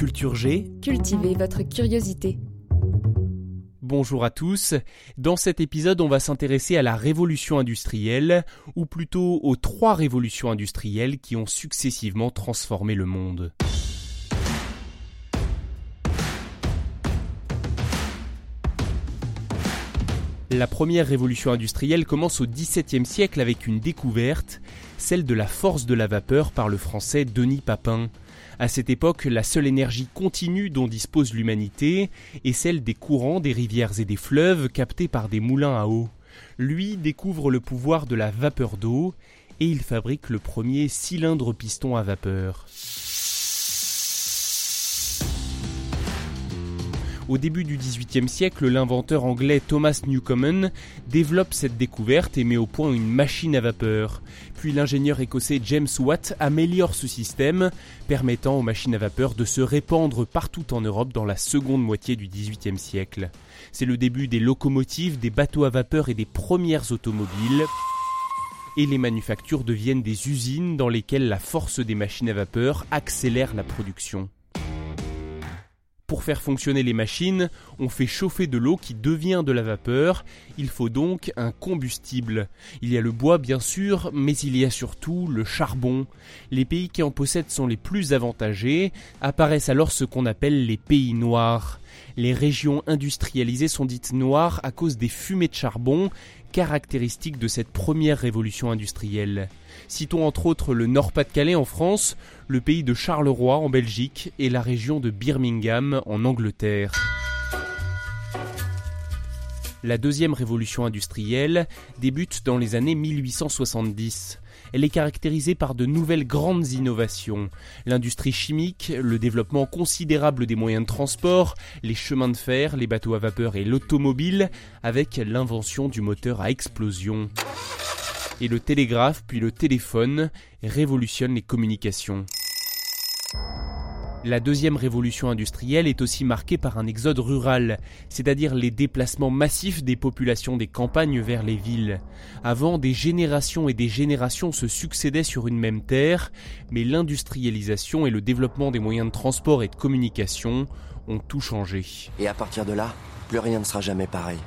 Culture G, Cultivez votre curiosité. bonjour à tous. Dans cet épisode, on va s'intéresser à la révolution industrielle, ou plutôt aux trois révolutions industrielles qui ont successivement transformé le monde. La première révolution industrielle commence au XVIIe siècle avec une découverte, celle de la force de la vapeur par le français Denis Papin. À cette époque, la seule énergie continue dont dispose l'humanité est celle des courants des rivières et des fleuves captés par des moulins à eau. Lui découvre le pouvoir de la vapeur d'eau et il fabrique le premier cylindre piston à vapeur. Au début du XVIIIe siècle, l'inventeur anglais Thomas Newcomen développe cette découverte et met au point une machine à vapeur. Puis l'ingénieur écossais James Watt améliore ce système, permettant aux machines à vapeur de se répandre partout en Europe dans la seconde moitié du XVIIIe siècle. C'est le début des locomotives, des bateaux à vapeur et des premières automobiles et les manufactures deviennent des usines dans lesquelles la force des machines à vapeur accélère la production. Pour faire fonctionner les machines, on fait chauffer de l'eau qui devient de la vapeur, il faut donc un combustible. Il y a le bois bien sûr, mais il y a surtout le charbon. Les pays qui en possèdent sont les plus avantagés, apparaissent alors ce qu'on appelle les pays noirs. Les régions industrialisées sont dites noires à cause des fumées de charbon, caractéristiques de cette première révolution industrielle. Citons entre autres le Nord-Pas-de-Calais en France, le pays de Charleroi en Belgique et la région de Birmingham en Angleterre. La deuxième révolution industrielle débute dans les années 1870. Elle est caractérisée par de nouvelles grandes innovations. L'industrie chimique, le développement considérable des moyens de transport, les chemins de fer, les bateaux à vapeur et l'automobile, avec l'invention du moteur à explosion. Et le télégraphe puis le téléphone révolutionnent les communications. La deuxième révolution industrielle est aussi marquée par un exode rural, c'est-à-dire les déplacements massifs des populations des campagnes vers les villes. Avant, des générations et des générations se succédaient sur une même terre, mais l'industrialisation et le développement des moyens de transport et de communication ont tout changé. Et à partir de là, plus rien ne sera jamais pareil.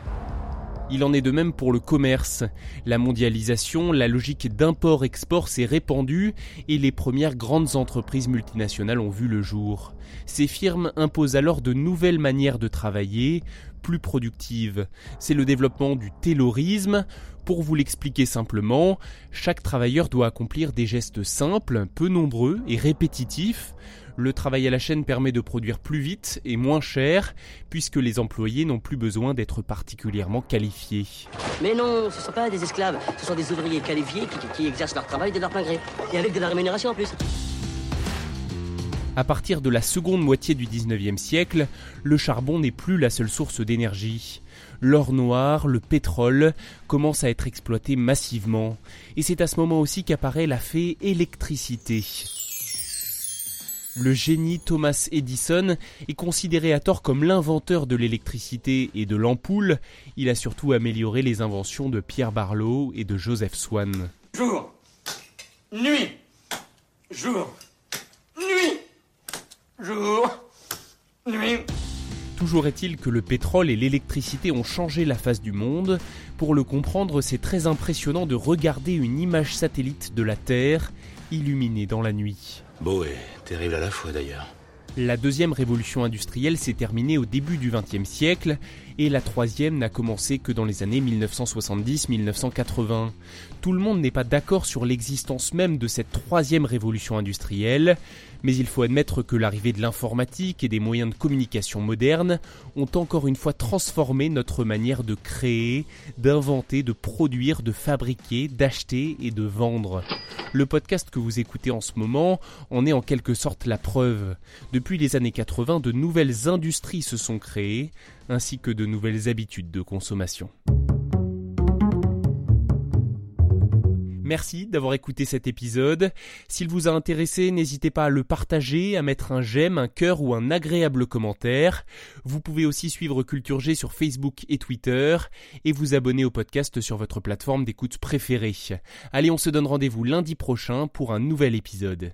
Il en est de même pour le commerce. La mondialisation, la logique d'import-export s'est répandue et les premières grandes entreprises multinationales ont vu le jour. Ces firmes imposent alors de nouvelles manières de travailler, plus productives. C'est le développement du taylorisme. Pour vous l'expliquer simplement, chaque travailleur doit accomplir des gestes simples, peu nombreux et répétitifs. Le travail à la chaîne permet de produire plus vite et moins cher, puisque les employés n'ont plus besoin d'être particulièrement qualifiés. Mais non, ce ne sont pas des esclaves, ce sont des ouvriers qualifiés qui, exercent leur travail de leur plein gré. Et avec de la rémunération en plus. À partir de la seconde moitié du 19e siècle, le charbon n'est plus la seule source d'énergie. L'or noir, le pétrole, commencent à être exploités massivement. Et c'est à ce moment aussi qu'apparaît la fée électricité. Le génie Thomas Edison est considéré à tort comme l'inventeur de l'électricité et de l'ampoule. Il a surtout amélioré les inventions de Pierre Barlow et de Joseph Swan. Jour, nuit, jour, jour, nuit. Toujours est-il que le pétrole et l'électricité ont changé la face du monde. Pour le comprendre, c'est très impressionnant de regarder une image satellite de la Terre illuminée dans la nuit. Beau et terrible à la fois d'ailleurs. La deuxième révolution industrielle s'est terminée au début du XXe siècle et la troisième n'a commencé que dans les années 1970-1980. Tout le monde n'est pas d'accord sur l'existence même de cette troisième révolution industrielle, mais il faut admettre que l'arrivée de l'informatique et des moyens de communication modernes ont encore une fois transformé notre manière de créer, d'inventer, de produire, de fabriquer, d'acheter et de vendre. Le podcast que vous écoutez en ce moment en est en quelque sorte la preuve. Depuis les années 80, de nouvelles industries se sont créées, ainsi que de nouvelles habitudes de consommation. Merci d'avoir écouté cet épisode. S'il vous a intéressé, n'hésitez pas à le partager, à mettre un j'aime, un cœur ou un agréable commentaire. Vous pouvez aussi suivre Culture G sur Facebook et Twitter et vous abonner au podcast sur votre plateforme d'écoute préférée. Allez, on se donne rendez-vous lundi prochain pour un nouvel épisode.